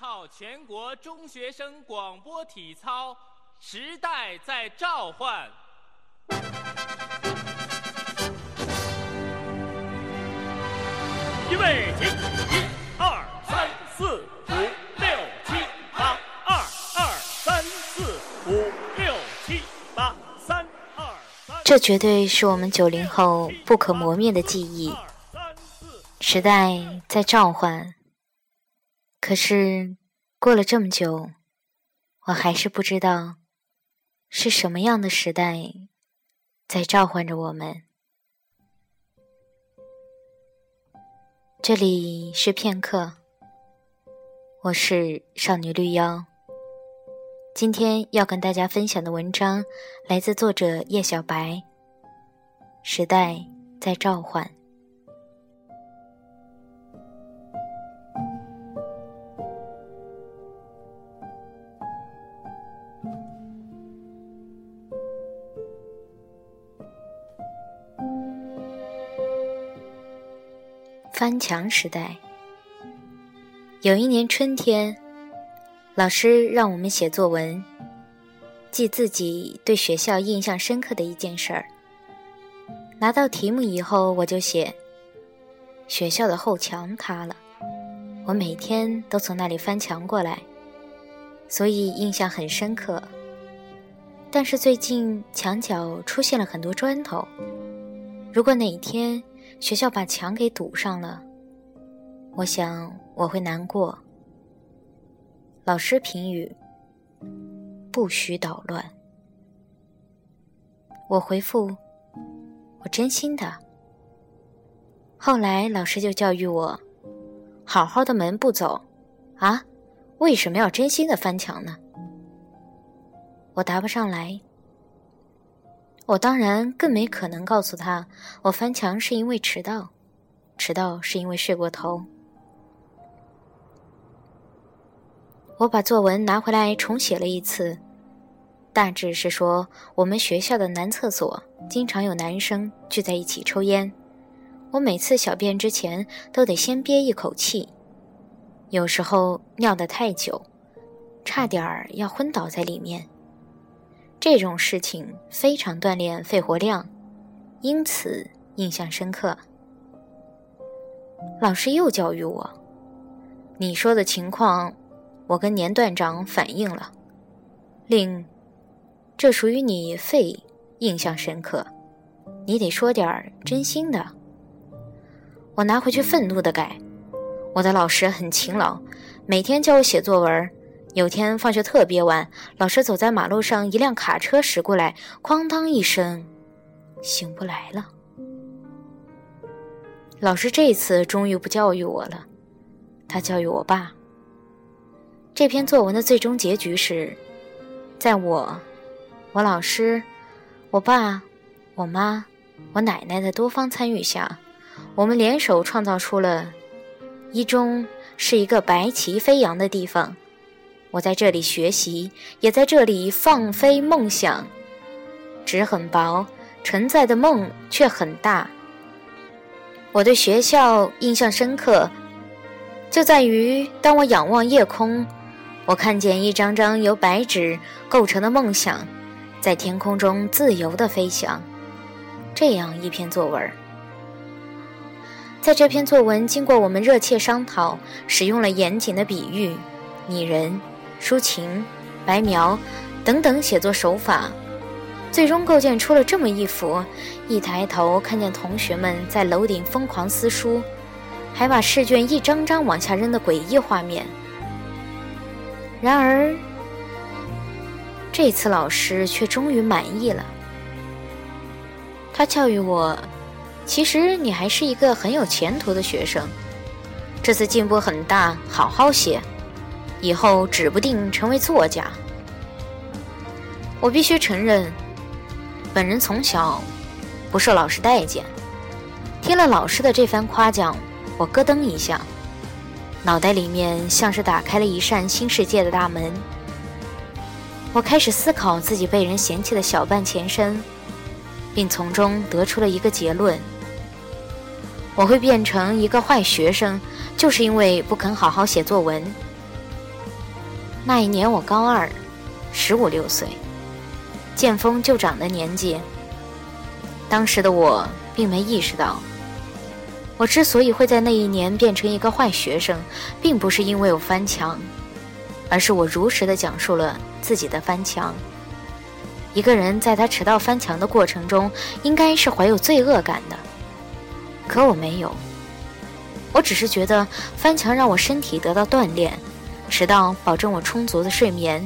号全国中学生广播体操，时代在召唤。预备起，一、二、三、四、五、六、七、八，二、二、三、四、五、六、七、八，三、二、三。这绝对是我们九零后不可磨灭的记忆。时代在召唤，可是过了这么久，我还是不知道是什么样的时代在召唤着我们。这里是片刻，我是少女绿妖。今天要跟大家分享的文章来自作者叶小白，《时代在召唤》。翻墙时代。有一年春天，老师让我们写作文，记自己对学校印象深刻的一件事儿。拿到题目以后，我就写：学校的后墙塌了，我每天都从那里翻墙过来，所以印象很深刻。但是最近墙角出现了很多砖头，如果哪一天……学校把墙给堵上了，我想我会难过。老师评语：不许捣乱。我回复：我真心的。后来老师就教育我：好好的门不走，啊，为什么要真心的翻墙呢？我答不上来。我当然更没可能告诉他，我翻墙是因为迟到，迟到是因为睡过头。我把作文拿回来重写了一次，大致是说我们学校的男厕所经常有男生聚在一起抽烟，我每次小便之前都得先憋一口气，有时候尿得太久，差点儿要昏倒在里面。这种事情非常锻炼肺活量，因此印象深刻。老师又教育我：“你说的情况，我跟年段长反映了，令这属于你肺印象深刻，你得说点真心的。”我拿回去愤怒的改。我的老师很勤劳，每天教我写作文。有天放学特别晚，老师走在马路上，一辆卡车驶过来，哐当一声，醒不来了。老师这次终于不教育我了，他教育我爸。这篇作文的最终结局是，在我、我老师、我爸、我妈、我奶奶的多方参与下，我们联手创造出了一中是一个白旗飞扬的地方。我在这里学习，也在这里放飞梦想。纸很薄，承载的梦却很大。我对学校印象深刻，就在于当我仰望夜空，我看见一张张由白纸构成的梦想，在天空中自由地飞翔。这样一篇作文，在这篇作文经过我们热切商讨，使用了严谨的比喻，拟人。抒情、白描等等写作手法，最终构建出了这么一幅：一抬头看见同学们在楼顶疯狂撕书，还把试卷一张张往下扔的诡异画面。然而，这次老师却终于满意了。他教育我：“其实你还是一个很有前途的学生，这次进步很大，好好写。”以后指不定成为作家。我必须承认，本人从小不受老师待见。听了老师的这番夸奖，我咯噔一下，脑袋里面像是打开了一扇新世界的大门。我开始思考自己被人嫌弃的小半前身，并从中得出了一个结论：我会变成一个坏学生，就是因为不肯好好写作文。那一年我高二，十五六岁，见风就长的年纪。当时的我并没意识到，我之所以会在那一年变成一个坏学生，并不是因为我翻墙，而是我如实的讲述了自己的翻墙。一个人在他迟到翻墙的过程中，应该是怀有罪恶感的，可我没有。我只是觉得翻墙让我身体得到锻炼，迟到保证我充足的睡眠。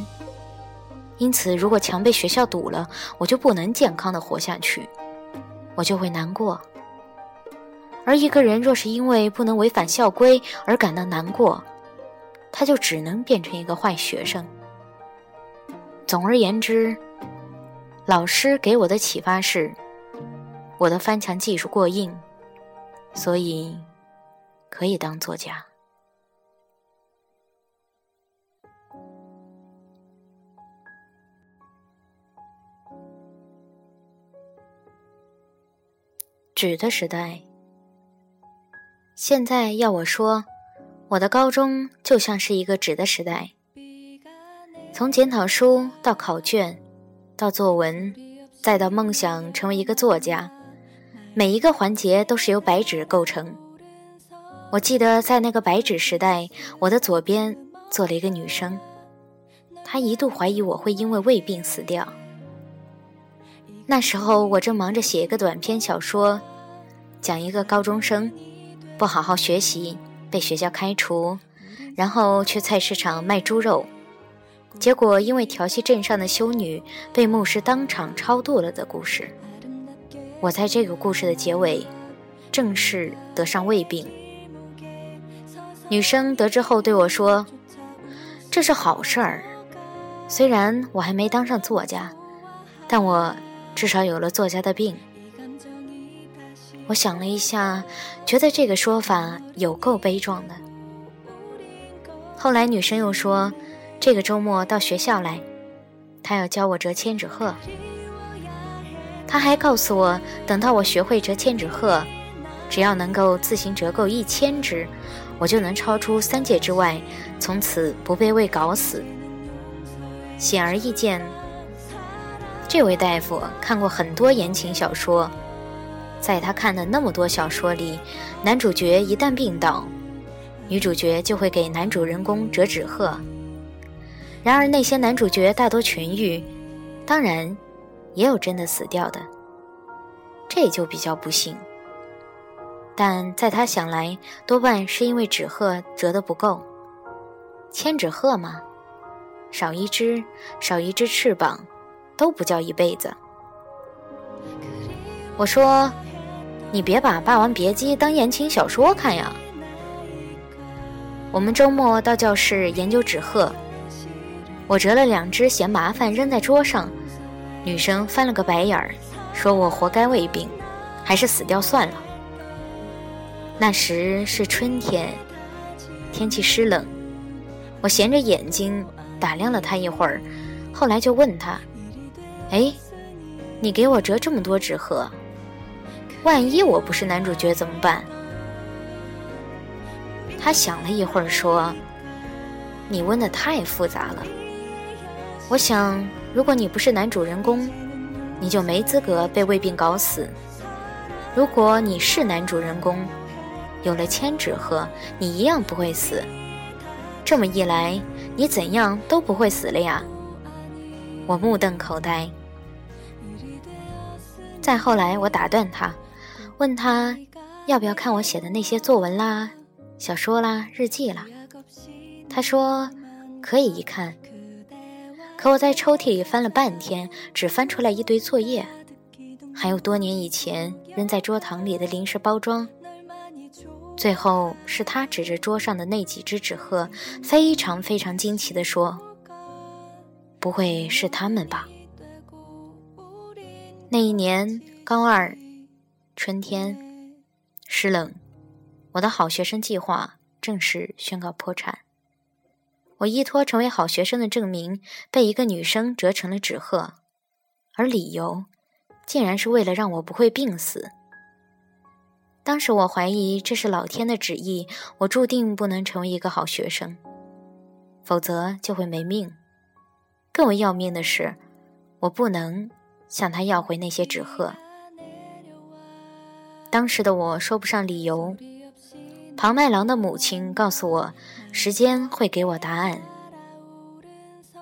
因此，如果墙被学校堵了，我就不能健康的活下去，我就会难过。而一个人若是因为不能违反校规而感到难过，他就只能变成一个坏学生。总而言之，老师给我的启发是，我的翻墙技术过硬，所以。可以当作家。纸的时代，现在要我说，我的高中就像是一个纸的时代。从检讨书到考卷，到作文，再到梦想成为一个作家，每一个环节都是由白纸构成。我记得在那个白纸时代，我的左边坐了一个女生，她一度怀疑我会因为胃病死掉。那时候我正忙着写一个短篇小说，讲一个高中生不好好学习被学校开除，然后去菜市场卖猪肉，结果因为调戏镇上的修女被牧师当场超度了的故事。我在这个故事的结尾，正式得上胃病。女生得知后对我说：“这是好事儿，虽然我还没当上作家，但我至少有了作家的病。”我想了一下，觉得这个说法有够悲壮的。后来女生又说：“这个周末到学校来，她要教我折千纸鹤。”她还告诉我，等到我学会折千纸鹤，只要能够自行折够一千只。我就能超出三界之外，从此不被胃搞死。显而易见，这位大夫看过很多言情小说，在他看的那么多小说里，男主角一旦病倒，女主角就会给男主人公折纸鹤。然而那些男主角大多痊愈，当然，也有真的死掉的，这也就比较不幸。但在他想来，多半是因为纸鹤折得不够。千纸鹤嘛，少一只，少一只翅膀，都不叫一辈子。我说：“你别把《霸王别姬》当言情小说看呀。”我们周末到教室研究纸鹤，我折了两只嫌麻烦扔在桌上，女生翻了个白眼儿，说我活该胃病，还是死掉算了。那时是春天，天气湿冷。我闲着眼睛打量了他一会儿，后来就问他：“哎，你给我折这么多纸鹤，万一我不是男主角怎么办？”他想了一会儿说：“你问的太复杂了。我想，如果你不是男主人公，你就没资格被胃病搞死；如果你是男主人公，有了千纸鹤，你一样不会死。这么一来，你怎样都不会死了呀！我目瞪口呆。再后来，我打断他，问他要不要看我写的那些作文啦、小说啦、日记啦。他说可以一看。可我在抽屉里翻了半天，只翻出来一堆作业，还有多年以前扔在桌堂里的零食包装。最后是他指着桌上的那几只纸鹤，非常非常惊奇地说：“不会是他们吧？”那一年高二，春天，湿冷，我的好学生计划正式宣告破产。我依托成为好学生的证明，被一个女生折成了纸鹤，而理由竟然是为了让我不会病死。当时我怀疑这是老天的旨意，我注定不能成为一个好学生。否则就会没命。更为要命的是，我不能向他要回那些纸鹤。当时的我说不上理由。庞麦郎的母亲告诉我，时间会给我答案。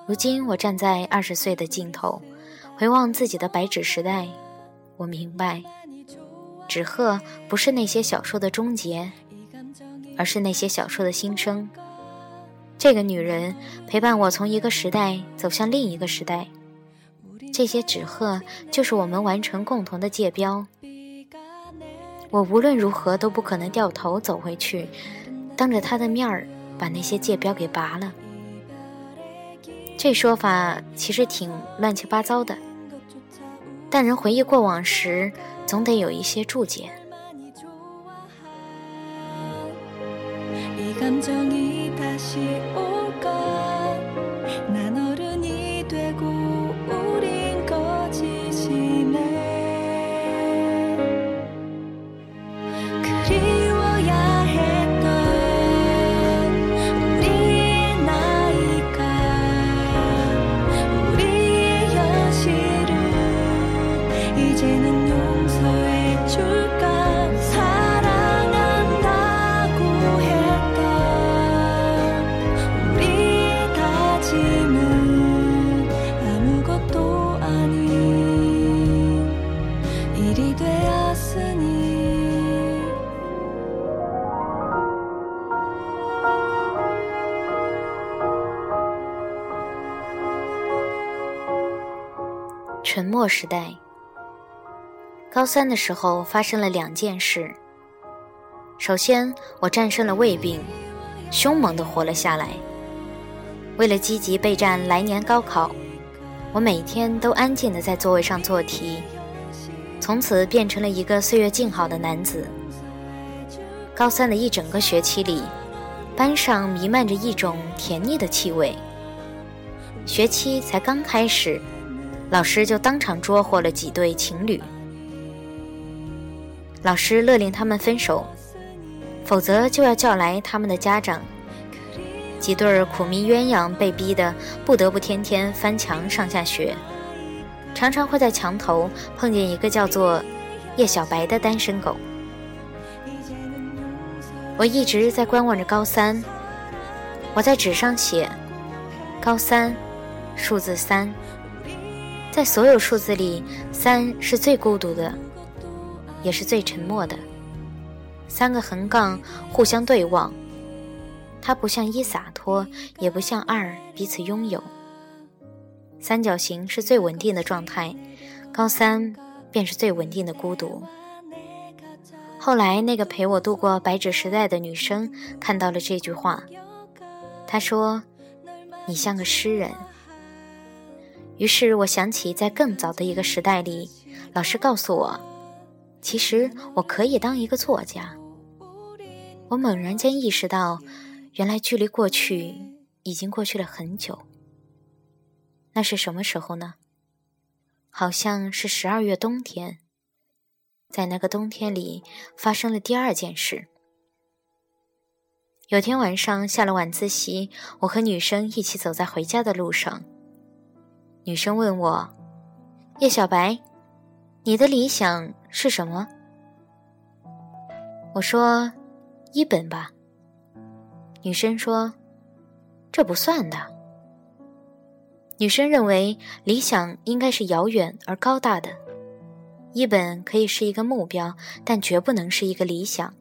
如今我站在二十岁的尽头，回望自己的白纸时代，我明白，纸鹤不是那些小说的终结，而是那些小说的新生。这个女人陪伴我从一个时代走向另一个时代，这些纸鹤就是我们完成共同的界标。我无论如何都不可能掉头走回去，当着他的面儿把那些戒标给拔了。这说法其实挺乱七八糟的，但人回忆过往时，总得有一些注解。沉默时代。高三的时候发生了两件事。首先，我战胜了胃病，凶猛地活了下来。为了积极备战来年高考，我每天都安静地在座位上做题，从此变成了一个岁月静好的男子。高三的一整个学期里，班上弥漫着一种甜腻的气味。学期才刚开始。老师就当场捉获了几对情侣，老师勒令他们分手，否则就要叫来他们的家长。几对苦命鸳鸯被逼得不得不天天翻墙上下学，常常会在墙头碰见一个叫做叶小白的单身狗。我一直在观望着高三，我在纸上写：高三，数字三。在所有数字里，三是最孤独的，也是最沉默的。三个横杠互相对望，它不像一洒脱，也不像二彼此拥有。三角形是最稳定的状态，高三便是最稳定的孤独。后来，那个陪我度过白纸时代的女生看到了这句话，她说：“你像个诗人。”于是我想起，在更早的一个时代里，老师告诉我，其实我可以当一个作家。我猛然间意识到，原来距离过去已经过去了很久。那是什么时候呢？好像是十二月冬天。在那个冬天里，发生了第二件事。有天晚上下了晚自习，我和女生一起走在回家的路上。女生问我：“叶小白，你的理想是什么？”我说：“一本吧。”女生说：“这不算的。”女生认为理想应该是遥远而高大的，一本可以是一个目标，但绝不能是一个理想。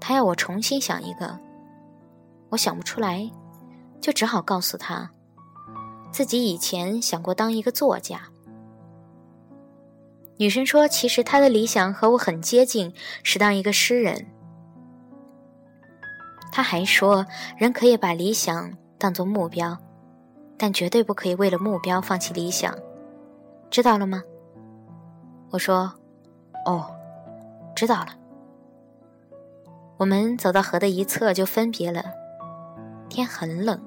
她要我重新想一个，我想不出来，就只好告诉她。自己以前想过当一个作家。女生说：“其实她的理想和我很接近，是当一个诗人。”她还说：“人可以把理想当作目标，但绝对不可以为了目标放弃理想，知道了吗？”我说：“哦，知道了。”我们走到河的一侧就分别了，天很冷。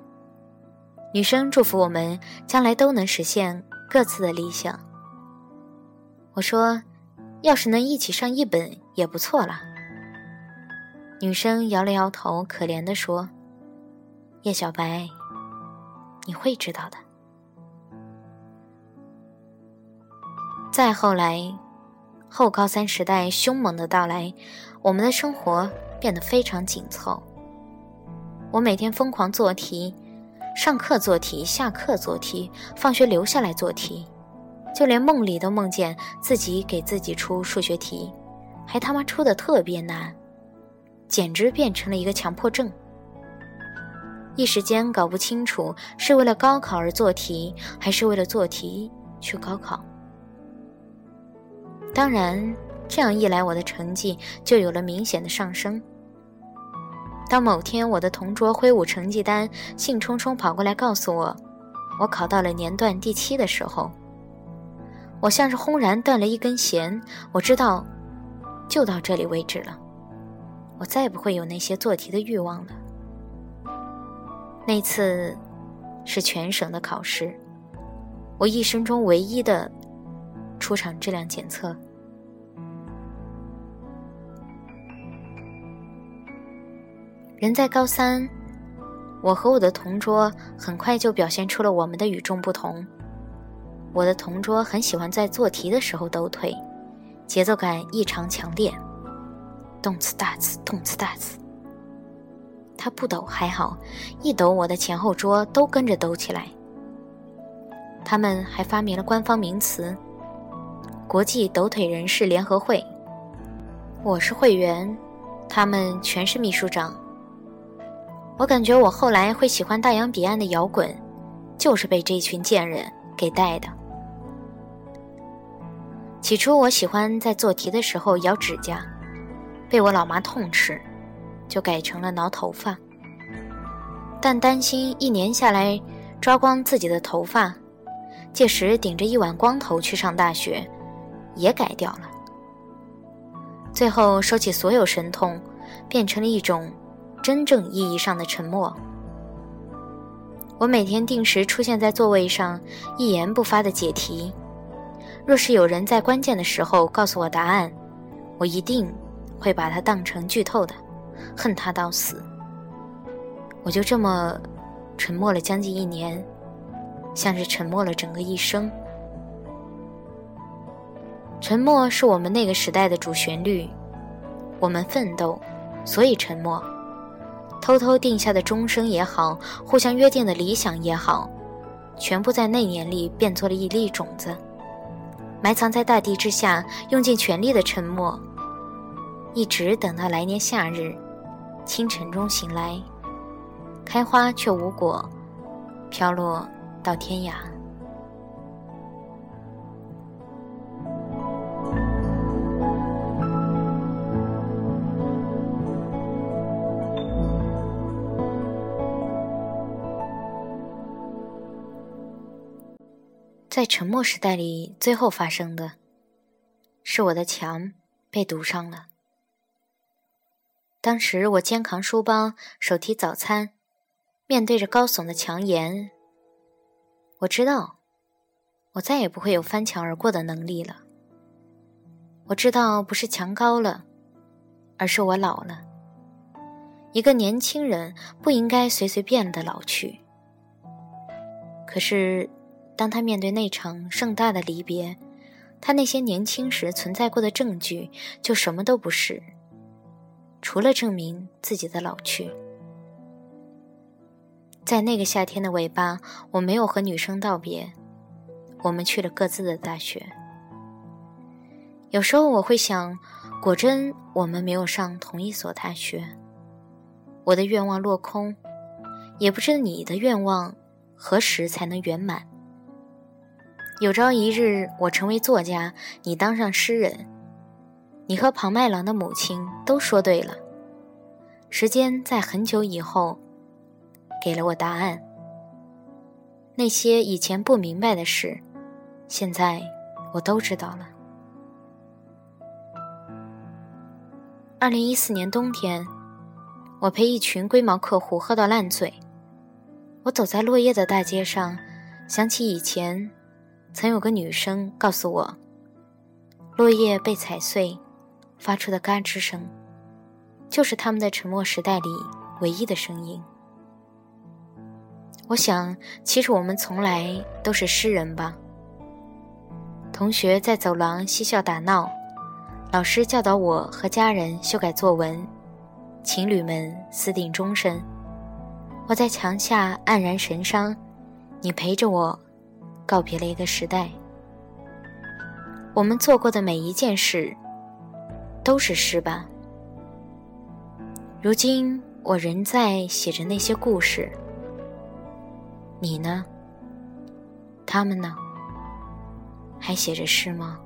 女生祝福我们将来都能实现各自的理想。我说：“要是能一起上一本也不错了。”女生摇了摇头，可怜地说：“叶小白，你会知道的。再后来，后高三时代凶猛的到来，我们的生活变得非常紧凑。我每天疯狂做题，上课做题，下课做题，放学留下来做题，就连梦里都梦见自己给自己出数学题，还他妈出的特别难，简直变成了一个强迫症。一时间搞不清楚是为了高考而做题，还是为了做题去高考。当然，这样一来，我的成绩就有了明显的上升。当某天我的同桌挥舞成绩单，兴冲冲跑过来告诉我，我考到了年段第七的时候，我像是轰然断了一根弦。我知道，就到这里为止了，我再也不会有那些做题的欲望了。那次是全省的考试，我一生中唯一的出场质量检测。人在高三，我和我的同桌很快就表现出了我们的与众不同。我的同桌很喜欢在做题的时候抖腿，节奏感异常强烈，动次大次，动次大次。他不抖还好，一抖我的前后桌都跟着抖起来。他们还发明了官方名词——国际抖腿人士联合会。我是会员，他们全是秘书长。我感觉我后来会喜欢大洋彼岸的摇滚，就是被这群贱人给带的。起初我喜欢在做题的时候咬指甲，被我老妈痛斥，就改成了挠头发。但担心一年下来抓光自己的头发，届时顶着一碗光头去上大学，也改掉了。最后收起所有神通，变成了一种。真正意义上的沉默。我每天定时出现在座位上，一言不发的解题。若是有人在关键的时候告诉我答案，我一定会把它当成剧透的，恨他到死。我就这么沉默了将近一年，像是沉默了整个一生。沉默是我们那个时代的主旋律。我们奋斗，所以沉默。偷偷定下的终生也好，互相约定的理想也好，全部在那年里变作了一粒种子，埋藏在大地之下，用尽全力的沉默，一直等到来年夏日，清晨中醒来，开花却无果，飘落到天涯。在沉默时代里，最后发生的，是我的墙被堵上了。当时我肩扛书包，手提早餐，面对着高耸的墙沿。我知道，我再也不会有翻墙而过的能力了。我知道，不是墙高了，而是我老了。一个年轻人不应该随随便的老去。可是。当他面对那场盛大的离别，他那些年轻时存在过的证据就什么都不是，除了证明自己的老去。在那个夏天的尾巴，我没有和女生道别，我们去了各自的大学。有时候我会想，果真我们没有上同一所大学，我的愿望落空，也不知你的愿望何时才能圆满。有朝一日，我成为作家，你当上诗人，你和庞麦郎的母亲都说对了。时间在很久以后，给了我答案。那些以前不明白的事，现在我都知道了。二零一四年冬天，我陪一群龟毛客户喝到烂醉，我走在落叶的大街上，想起以前。曾有个女生告诉我，落叶被踩碎发出的嘎吱声，就是他们的沉默时代里唯一的声音。我想，其实我们从来都是诗人吧。同学在走廊嬉笑打闹，老师教导我和家人修改作文，情侣们私定终身。我在墙下黯然神伤，你陪着我，告别了一个时代。我们做过的每一件事，都是诗吧。如今我仍在写着那些故事。你呢？他们呢？还写着诗吗？